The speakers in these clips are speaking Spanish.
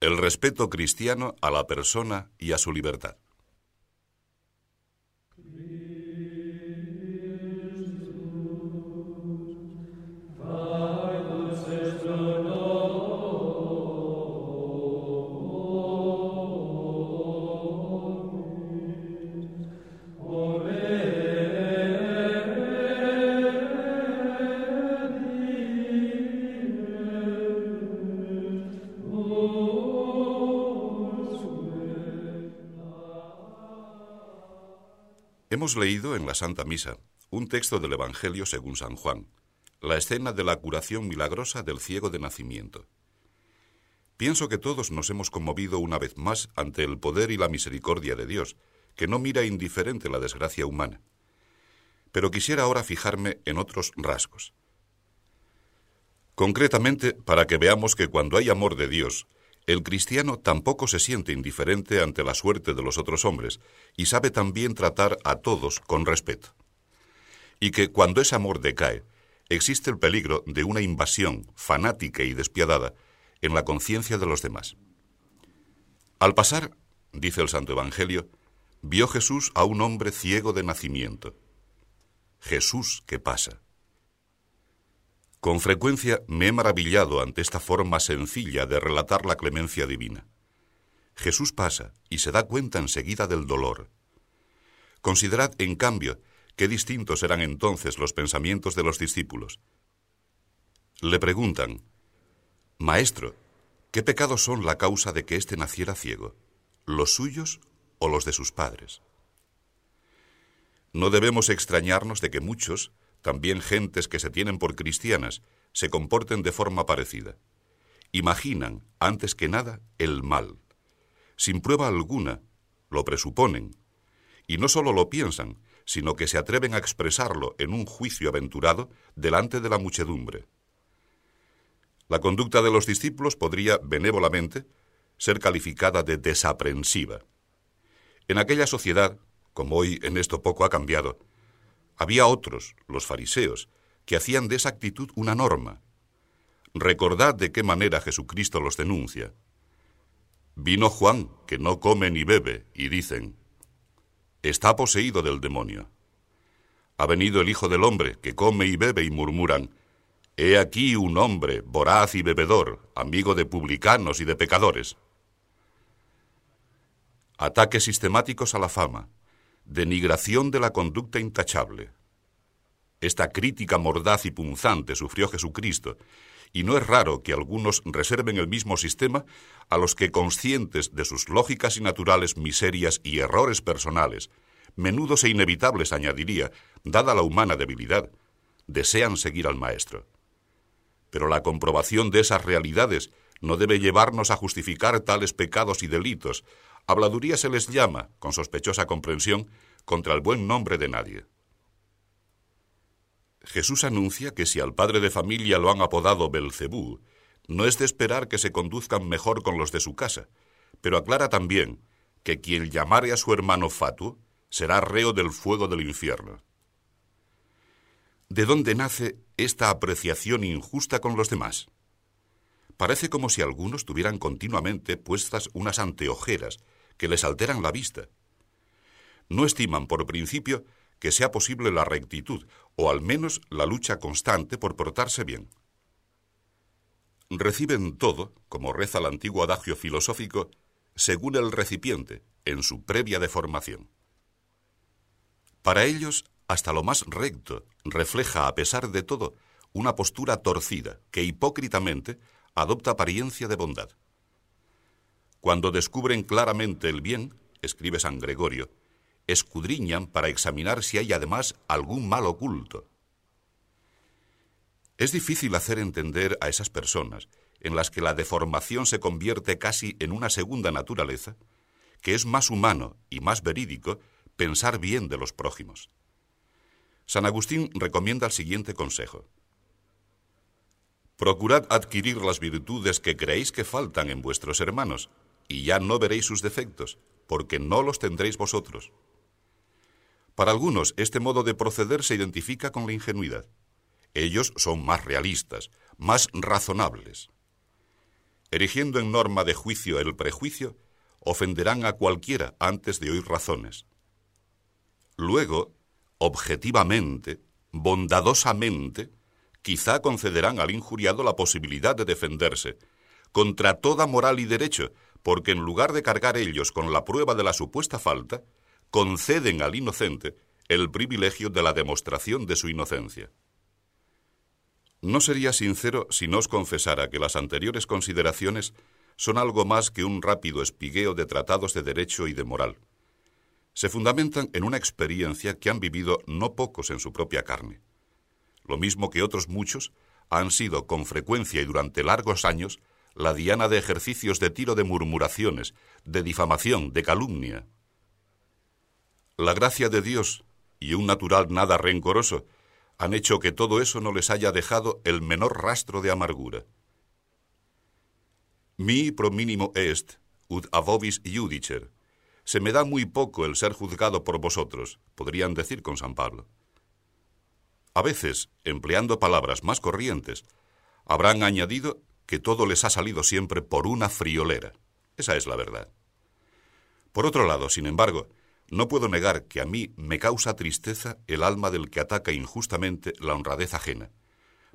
El respeto cristiano a la persona y a su libertad. Hemos leído en la Santa Misa un texto del Evangelio según San Juan, la escena de la curación milagrosa del ciego de nacimiento. Pienso que todos nos hemos conmovido una vez más ante el poder y la misericordia de Dios, que no mira indiferente la desgracia humana. Pero quisiera ahora fijarme en otros rasgos. Concretamente, para que veamos que cuando hay amor de Dios, el cristiano tampoco se siente indiferente ante la suerte de los otros hombres y sabe también tratar a todos con respeto. Y que cuando ese amor decae, existe el peligro de una invasión fanática y despiadada en la conciencia de los demás. Al pasar, dice el Santo Evangelio, vio Jesús a un hombre ciego de nacimiento. Jesús ¿qué pasa. Con frecuencia me he maravillado ante esta forma sencilla de relatar la clemencia divina. Jesús pasa y se da cuenta enseguida del dolor. Considerad, en cambio, qué distintos eran entonces los pensamientos de los discípulos. Le preguntan, Maestro, ¿qué pecados son la causa de que éste naciera ciego? ¿Los suyos o los de sus padres? No debemos extrañarnos de que muchos, también gentes que se tienen por cristianas, se comporten de forma parecida. Imaginan, antes que nada, el mal. Sin prueba alguna, lo presuponen. Y no solo lo piensan, sino que se atreven a expresarlo en un juicio aventurado delante de la muchedumbre. La conducta de los discípulos podría, benévolamente, ser calificada de desaprensiva. En aquella sociedad, como hoy en esto poco ha cambiado, había otros, los fariseos, que hacían de esa actitud una norma. Recordad de qué manera Jesucristo los denuncia. Vino Juan, que no come ni bebe, y dicen, está poseído del demonio. Ha venido el Hijo del Hombre, que come y bebe, y murmuran, He aquí un hombre, voraz y bebedor, amigo de publicanos y de pecadores. Ataques sistemáticos a la fama, denigración de la conducta intachable. Esta crítica mordaz y punzante sufrió Jesucristo, y no es raro que algunos reserven el mismo sistema a los que, conscientes de sus lógicas y naturales miserias y errores personales, menudos e inevitables, añadiría, dada la humana debilidad, desean seguir al Maestro. Pero la comprobación de esas realidades no debe llevarnos a justificar tales pecados y delitos, Habladuría se les llama, con sospechosa comprensión, contra el buen nombre de nadie. Jesús anuncia que si al padre de familia lo han apodado Belcebú, no es de esperar que se conduzcan mejor con los de su casa, pero aclara también que quien llamare a su hermano Fatu será reo del fuego del infierno. ¿De dónde nace esta apreciación injusta con los demás? Parece como si algunos tuvieran continuamente puestas unas anteojeras que les alteran la vista. No estiman por principio que sea posible la rectitud, o al menos la lucha constante por portarse bien. Reciben todo, como reza el antiguo adagio filosófico, según el recipiente, en su previa deformación. Para ellos, hasta lo más recto refleja, a pesar de todo, una postura torcida que hipócritamente adopta apariencia de bondad. Cuando descubren claramente el bien, escribe San Gregorio, escudriñan para examinar si hay además algún mal oculto. Es difícil hacer entender a esas personas, en las que la deformación se convierte casi en una segunda naturaleza, que es más humano y más verídico pensar bien de los prójimos. San Agustín recomienda el siguiente consejo. Procurad adquirir las virtudes que creéis que faltan en vuestros hermanos, y ya no veréis sus defectos, porque no los tendréis vosotros. Para algunos, este modo de proceder se identifica con la ingenuidad. Ellos son más realistas, más razonables. erigiendo en norma de juicio el prejuicio, ofenderán a cualquiera antes de oír razones. Luego, objetivamente, bondadosamente, quizá concederán al injuriado la posibilidad de defenderse, contra toda moral y derecho, porque en lugar de cargar ellos con la prueba de la supuesta falta, conceden al inocente el privilegio de la demostración de su inocencia. No sería sincero si no os confesara que las anteriores consideraciones son algo más que un rápido espigueo de tratados de derecho y de moral. Se fundamentan en una experiencia que han vivido no pocos en su propia carne. Lo mismo que otros muchos han sido con frecuencia y durante largos años la diana de ejercicios de tiro de murmuraciones, de difamación, de calumnia. La gracia de Dios y un natural nada rencoroso han hecho que todo eso no les haya dejado el menor rastro de amargura. Mi pro mínimo est, ut avobis judicer. Se me da muy poco el ser juzgado por vosotros, podrían decir con San Pablo. A veces, empleando palabras más corrientes, habrán añadido que todo les ha salido siempre por una friolera. Esa es la verdad. Por otro lado, sin embargo, no puedo negar que a mí me causa tristeza el alma del que ataca injustamente la honradez ajena,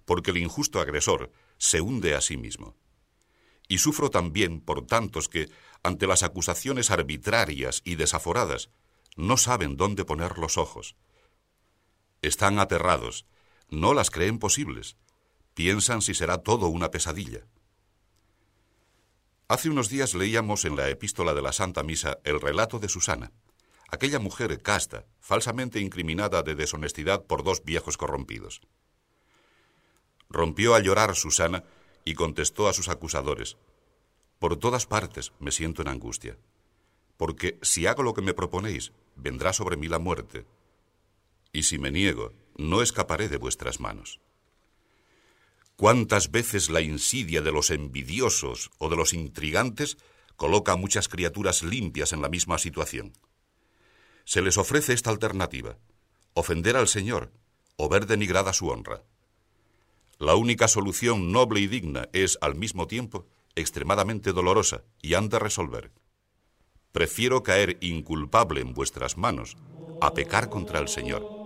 porque el injusto agresor se hunde a sí mismo. Y sufro también por tantos que, ante las acusaciones arbitrarias y desaforadas, no saben dónde poner los ojos. Están aterrados, no las creen posibles, piensan si será todo una pesadilla. Hace unos días leíamos en la epístola de la Santa Misa el relato de Susana aquella mujer casta, falsamente incriminada de deshonestidad por dos viejos corrompidos. Rompió a llorar Susana y contestó a sus acusadores, Por todas partes me siento en angustia, porque si hago lo que me proponéis, vendrá sobre mí la muerte, y si me niego, no escaparé de vuestras manos. ¿Cuántas veces la insidia de los envidiosos o de los intrigantes coloca a muchas criaturas limpias en la misma situación? se les ofrece esta alternativa, ofender al Señor o ver denigrada su honra. La única solución noble y digna es, al mismo tiempo, extremadamente dolorosa y han de resolver. Prefiero caer inculpable en vuestras manos a pecar contra el Señor.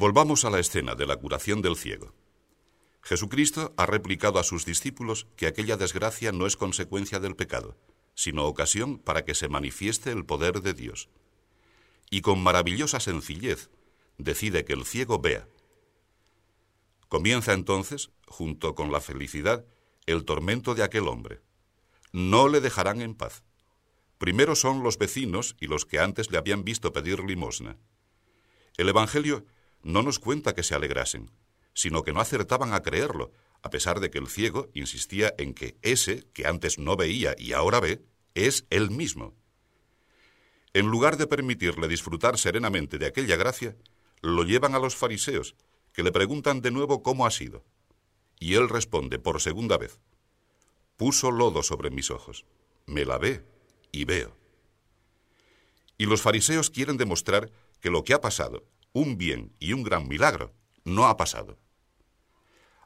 Volvamos a la escena de la curación del ciego. Jesucristo ha replicado a sus discípulos que aquella desgracia no es consecuencia del pecado, sino ocasión para que se manifieste el poder de Dios. Y con maravillosa sencillez decide que el ciego vea. Comienza entonces, junto con la felicidad, el tormento de aquel hombre. No le dejarán en paz. Primero son los vecinos y los que antes le habían visto pedir limosna. El Evangelio no nos cuenta que se alegrasen, sino que no acertaban a creerlo, a pesar de que el ciego insistía en que ese, que antes no veía y ahora ve, es él mismo. En lugar de permitirle disfrutar serenamente de aquella gracia, lo llevan a los fariseos, que le preguntan de nuevo cómo ha sido. Y él responde por segunda vez, puso lodo sobre mis ojos, me lavé y veo. Y los fariseos quieren demostrar que lo que ha pasado un bien y un gran milagro, no ha pasado.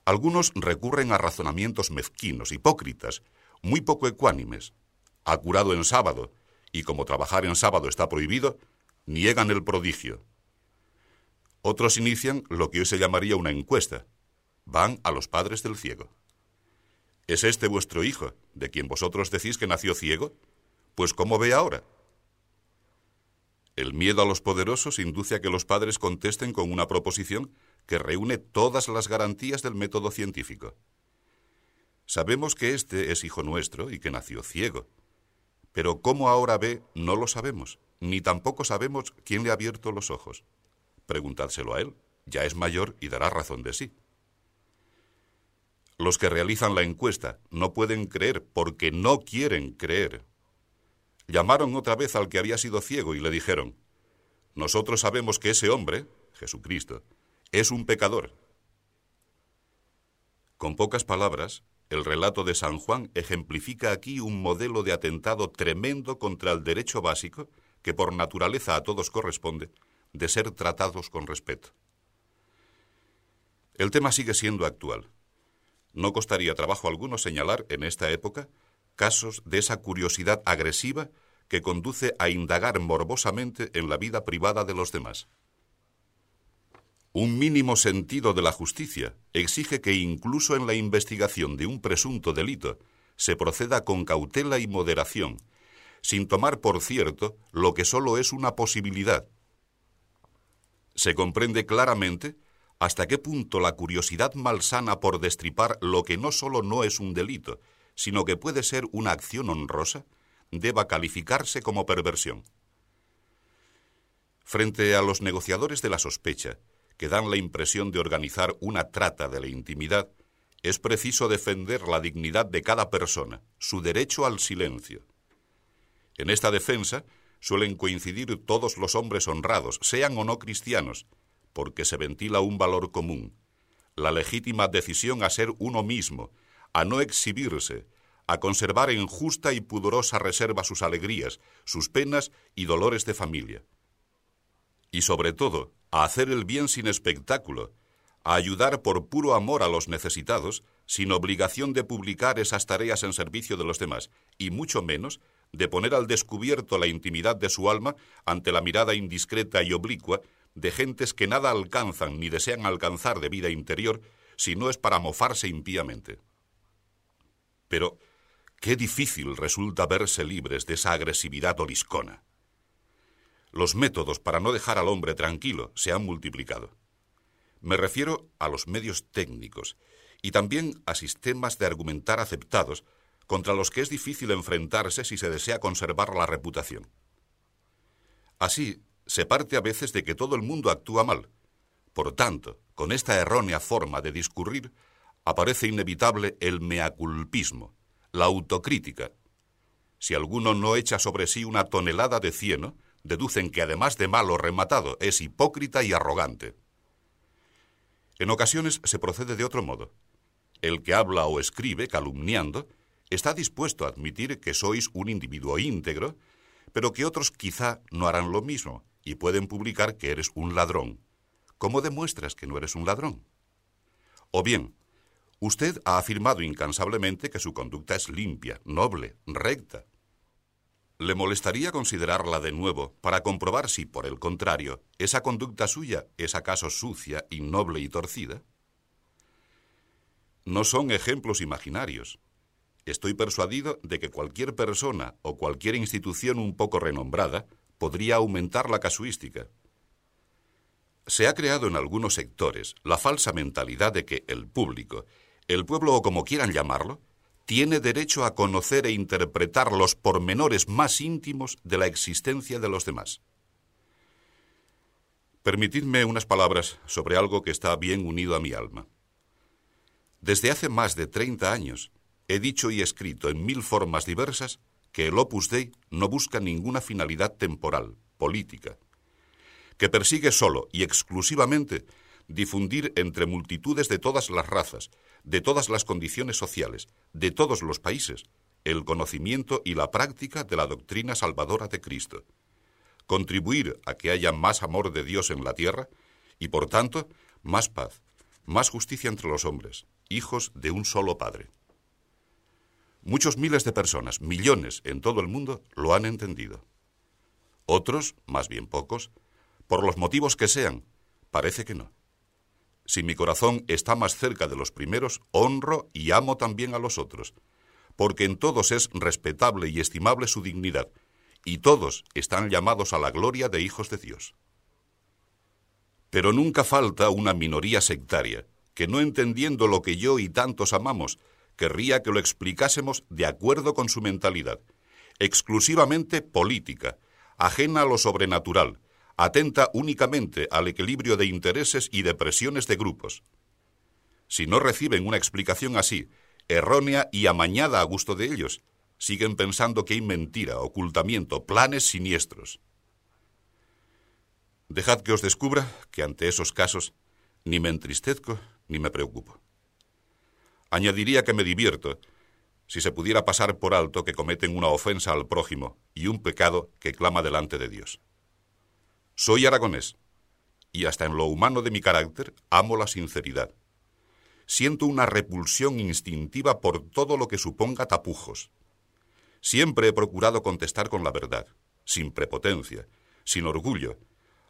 Algunos recurren a razonamientos mezquinos, hipócritas, muy poco ecuánimes. Ha curado en sábado, y como trabajar en sábado está prohibido, niegan el prodigio. Otros inician lo que hoy se llamaría una encuesta. Van a los padres del ciego. ¿Es este vuestro hijo, de quien vosotros decís que nació ciego? Pues ¿cómo ve ahora? El miedo a los poderosos induce a que los padres contesten con una proposición que reúne todas las garantías del método científico. Sabemos que este es hijo nuestro y que nació ciego. Pero cómo ahora ve no lo sabemos, ni tampoco sabemos quién le ha abierto los ojos. Preguntádselo a él, ya es mayor y dará razón de sí. Los que realizan la encuesta no pueden creer porque no quieren creer. Llamaron otra vez al que había sido ciego y le dijeron, nosotros sabemos que ese hombre, Jesucristo, es un pecador. Con pocas palabras, el relato de San Juan ejemplifica aquí un modelo de atentado tremendo contra el derecho básico que por naturaleza a todos corresponde, de ser tratados con respeto. El tema sigue siendo actual. No costaría trabajo alguno señalar en esta época casos de esa curiosidad agresiva que conduce a indagar morbosamente en la vida privada de los demás. Un mínimo sentido de la justicia exige que incluso en la investigación de un presunto delito se proceda con cautela y moderación, sin tomar por cierto lo que solo es una posibilidad. Se comprende claramente hasta qué punto la curiosidad malsana por destripar lo que no solo no es un delito, sino que puede ser una acción honrosa, deba calificarse como perversión. Frente a los negociadores de la sospecha, que dan la impresión de organizar una trata de la intimidad, es preciso defender la dignidad de cada persona, su derecho al silencio. En esta defensa suelen coincidir todos los hombres honrados, sean o no cristianos, porque se ventila un valor común, la legítima decisión a ser uno mismo, a no exhibirse, a conservar en justa y pudorosa reserva sus alegrías, sus penas y dolores de familia. Y sobre todo, a hacer el bien sin espectáculo, a ayudar por puro amor a los necesitados, sin obligación de publicar esas tareas en servicio de los demás, y mucho menos de poner al descubierto la intimidad de su alma ante la mirada indiscreta y oblicua de gentes que nada alcanzan ni desean alcanzar de vida interior, si no es para mofarse impíamente. Pero, Qué difícil resulta verse libres de esa agresividad oliscona. Los métodos para no dejar al hombre tranquilo se han multiplicado. Me refiero a los medios técnicos y también a sistemas de argumentar aceptados contra los que es difícil enfrentarse si se desea conservar la reputación. Así, se parte a veces de que todo el mundo actúa mal. Por tanto, con esta errónea forma de discurrir, aparece inevitable el meaculpismo, la autocrítica. Si alguno no echa sobre sí una tonelada de cieno, deducen que además de malo rematado es hipócrita y arrogante. En ocasiones se procede de otro modo. El que habla o escribe calumniando está dispuesto a admitir que sois un individuo íntegro, pero que otros quizá no harán lo mismo y pueden publicar que eres un ladrón. ¿Cómo demuestras que no eres un ladrón? O bien, Usted ha afirmado incansablemente que su conducta es limpia, noble, recta. ¿Le molestaría considerarla de nuevo para comprobar si, por el contrario, esa conducta suya es acaso sucia, innoble y torcida? No son ejemplos imaginarios. Estoy persuadido de que cualquier persona o cualquier institución un poco renombrada podría aumentar la casuística. Se ha creado en algunos sectores la falsa mentalidad de que el público el pueblo, o como quieran llamarlo, tiene derecho a conocer e interpretar los pormenores más íntimos de la existencia de los demás. Permitidme unas palabras sobre algo que está bien unido a mi alma. Desde hace más de 30 años he dicho y escrito en mil formas diversas que el Opus Dei no busca ninguna finalidad temporal, política, que persigue solo y exclusivamente difundir entre multitudes de todas las razas, de todas las condiciones sociales, de todos los países, el conocimiento y la práctica de la doctrina salvadora de Cristo, contribuir a que haya más amor de Dios en la tierra y, por tanto, más paz, más justicia entre los hombres, hijos de un solo Padre. Muchos miles de personas, millones en todo el mundo, lo han entendido. Otros, más bien pocos, por los motivos que sean, parece que no. Si mi corazón está más cerca de los primeros, honro y amo también a los otros, porque en todos es respetable y estimable su dignidad, y todos están llamados a la gloria de hijos de Dios. Pero nunca falta una minoría sectaria, que no entendiendo lo que yo y tantos amamos, querría que lo explicásemos de acuerdo con su mentalidad, exclusivamente política, ajena a lo sobrenatural, atenta únicamente al equilibrio de intereses y de presiones de grupos. Si no reciben una explicación así, errónea y amañada a gusto de ellos, siguen pensando que hay mentira, ocultamiento, planes siniestros. Dejad que os descubra que ante esos casos ni me entristezco ni me preocupo. Añadiría que me divierto si se pudiera pasar por alto que cometen una ofensa al prójimo y un pecado que clama delante de Dios. Soy aragonés y hasta en lo humano de mi carácter amo la sinceridad. Siento una repulsión instintiva por todo lo que suponga tapujos. Siempre he procurado contestar con la verdad, sin prepotencia, sin orgullo,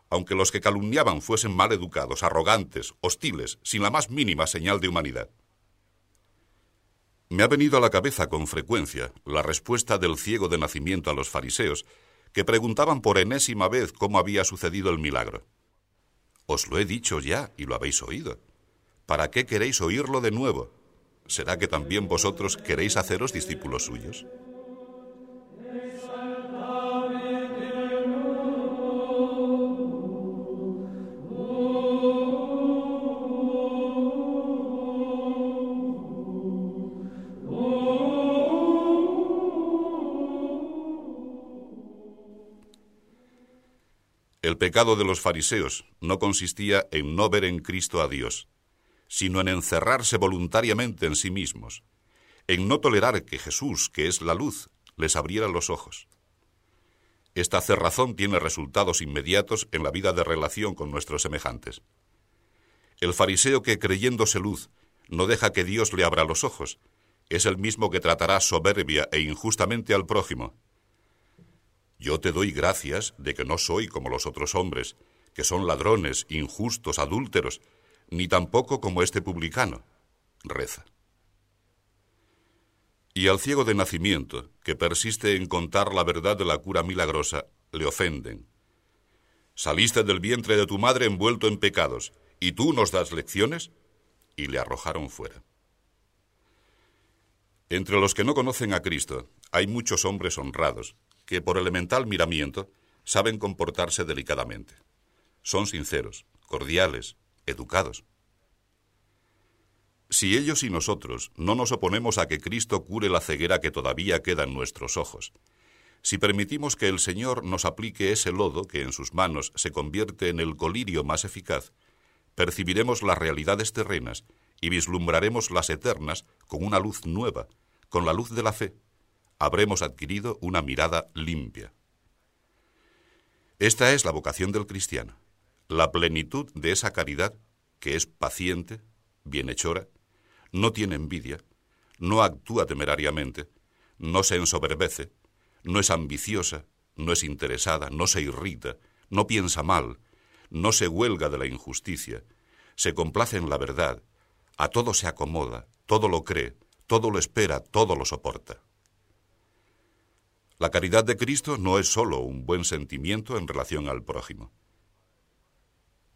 aunque los que calumniaban fuesen mal educados, arrogantes, hostiles, sin la más mínima señal de humanidad. Me ha venido a la cabeza con frecuencia la respuesta del ciego de nacimiento a los fariseos, que preguntaban por enésima vez cómo había sucedido el milagro. Os lo he dicho ya y lo habéis oído. ¿Para qué queréis oírlo de nuevo? ¿Será que también vosotros queréis haceros discípulos suyos? El pecado de los fariseos no consistía en no ver en Cristo a Dios, sino en encerrarse voluntariamente en sí mismos, en no tolerar que Jesús, que es la luz, les abriera los ojos. Esta cerrazón tiene resultados inmediatos en la vida de relación con nuestros semejantes. El fariseo que creyéndose luz no deja que Dios le abra los ojos, es el mismo que tratará soberbia e injustamente al prójimo, yo te doy gracias de que no soy como los otros hombres, que son ladrones, injustos, adúlteros, ni tampoco como este publicano. Reza. Y al ciego de nacimiento, que persiste en contar la verdad de la cura milagrosa, le ofenden. Saliste del vientre de tu madre envuelto en pecados, ¿y tú nos das lecciones? Y le arrojaron fuera. Entre los que no conocen a Cristo hay muchos hombres honrados, que por elemental miramiento saben comportarse delicadamente. Son sinceros, cordiales, educados. Si ellos y nosotros no nos oponemos a que Cristo cure la ceguera que todavía queda en nuestros ojos, si permitimos que el Señor nos aplique ese lodo que en sus manos se convierte en el colirio más eficaz, percibiremos las realidades terrenas y vislumbraremos las eternas con una luz nueva, con la luz de la fe, habremos adquirido una mirada limpia. Esta es la vocación del cristiano, la plenitud de esa caridad que es paciente, bienhechora, no tiene envidia, no actúa temerariamente, no se ensoberbece, no es ambiciosa, no es interesada, no se irrita, no piensa mal, no se huelga de la injusticia, se complace en la verdad, a todo se acomoda, todo lo cree, todo lo espera, todo lo soporta. La caridad de Cristo no es sólo un buen sentimiento en relación al prójimo.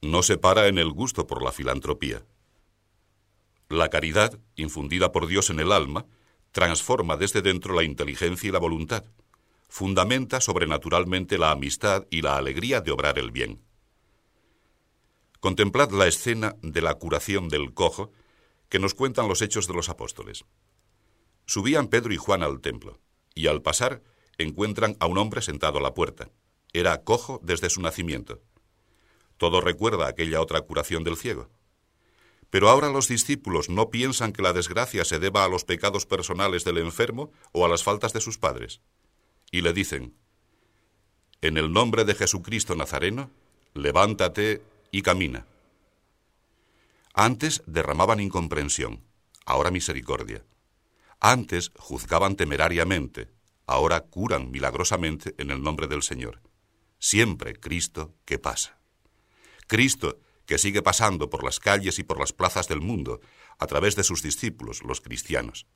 No se para en el gusto por la filantropía. La caridad, infundida por Dios en el alma, transforma desde dentro la inteligencia y la voluntad, fundamenta sobrenaturalmente la amistad y la alegría de obrar el bien. Contemplad la escena de la curación del cojo que nos cuentan los hechos de los apóstoles. Subían Pedro y Juan al templo, y al pasar encuentran a un hombre sentado a la puerta. Era cojo desde su nacimiento. Todo recuerda aquella otra curación del ciego. Pero ahora los discípulos no piensan que la desgracia se deba a los pecados personales del enfermo o a las faltas de sus padres. Y le dicen, en el nombre de Jesucristo Nazareno, levántate y camina. Antes derramaban incomprensión, ahora misericordia. Antes juzgaban temerariamente, ahora curan milagrosamente en el nombre del Señor. Siempre Cristo que pasa. Cristo que sigue pasando por las calles y por las plazas del mundo a través de sus discípulos, los cristianos.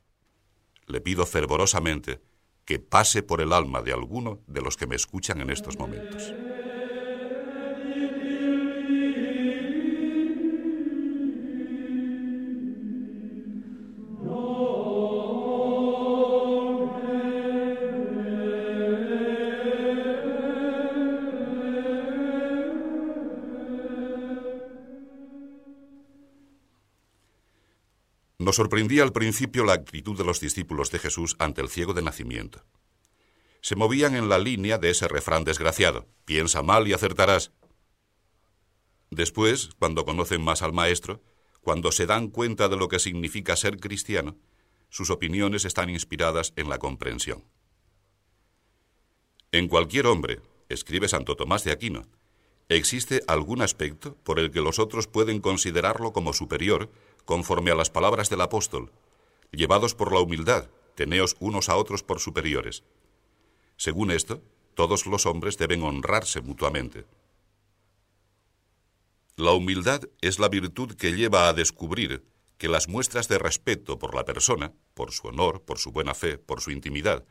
Le pido fervorosamente que pase por el alma de alguno de los que me escuchan en estos momentos. Nos sorprendía al principio la actitud de los discípulos de Jesús ante el ciego de nacimiento. Se movían en la línea de ese refrán desgraciado, piensa mal y acertarás. Después, cuando conocen más al Maestro, cuando se dan cuenta de lo que significa ser cristiano, sus opiniones están inspiradas en la comprensión. En cualquier hombre, escribe Santo Tomás de Aquino, existe algún aspecto por el que los otros pueden considerarlo como superior conforme a las palabras del apóstol, llevados por la humildad, teneos unos a otros por superiores. Según esto, todos los hombres deben honrarse mutuamente. La humildad es la virtud que lleva a descubrir que las muestras de respeto por la persona, por su honor, por su buena fe, por su intimidad,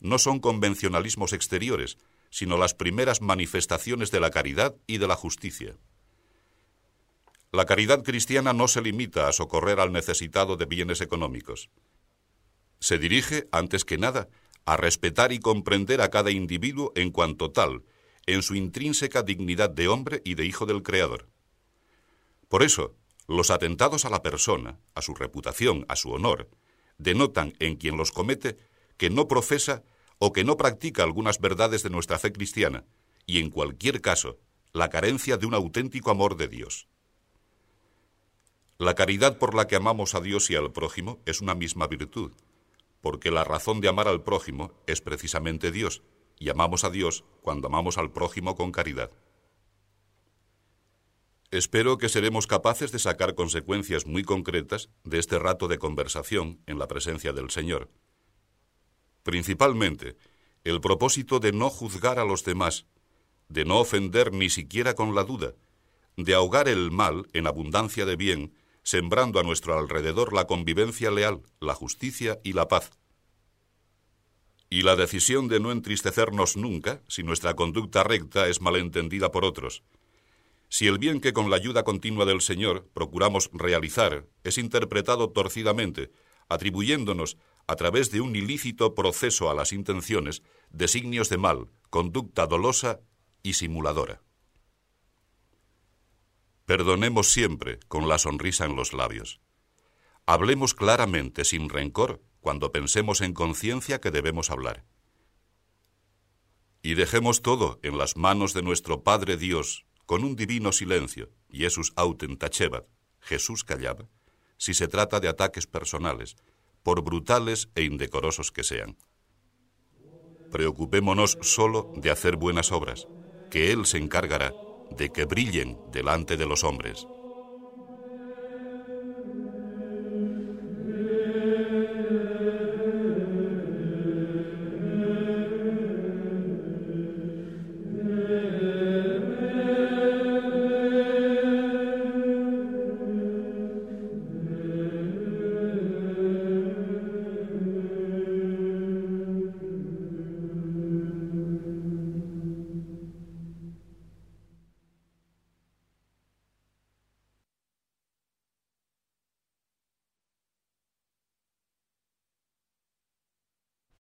no son convencionalismos exteriores, sino las primeras manifestaciones de la caridad y de la justicia. La caridad cristiana no se limita a socorrer al necesitado de bienes económicos. Se dirige, antes que nada, a respetar y comprender a cada individuo en cuanto tal, en su intrínseca dignidad de hombre y de hijo del Creador. Por eso, los atentados a la persona, a su reputación, a su honor, denotan en quien los comete que no profesa o que no practica algunas verdades de nuestra fe cristiana, y en cualquier caso, la carencia de un auténtico amor de Dios. La caridad por la que amamos a Dios y al prójimo es una misma virtud, porque la razón de amar al prójimo es precisamente Dios, y amamos a Dios cuando amamos al prójimo con caridad. Espero que seremos capaces de sacar consecuencias muy concretas de este rato de conversación en la presencia del Señor. Principalmente, el propósito de no juzgar a los demás, de no ofender ni siquiera con la duda, de ahogar el mal en abundancia de bien, sembrando a nuestro alrededor la convivencia leal, la justicia y la paz. Y la decisión de no entristecernos nunca si nuestra conducta recta es malentendida por otros, si el bien que con la ayuda continua del Señor procuramos realizar es interpretado torcidamente, atribuyéndonos, a través de un ilícito proceso a las intenciones, designios de mal, conducta dolosa y simuladora. Perdonemos siempre con la sonrisa en los labios. Hablemos claramente, sin rencor, cuando pensemos en conciencia que debemos hablar. Y dejemos todo en las manos de nuestro Padre Dios, con un divino silencio, Jesus autem tachebat, Jesús callaba, si se trata de ataques personales, por brutales e indecorosos que sean. Preocupémonos solo de hacer buenas obras, que Él se encargará de que brillen delante de los hombres.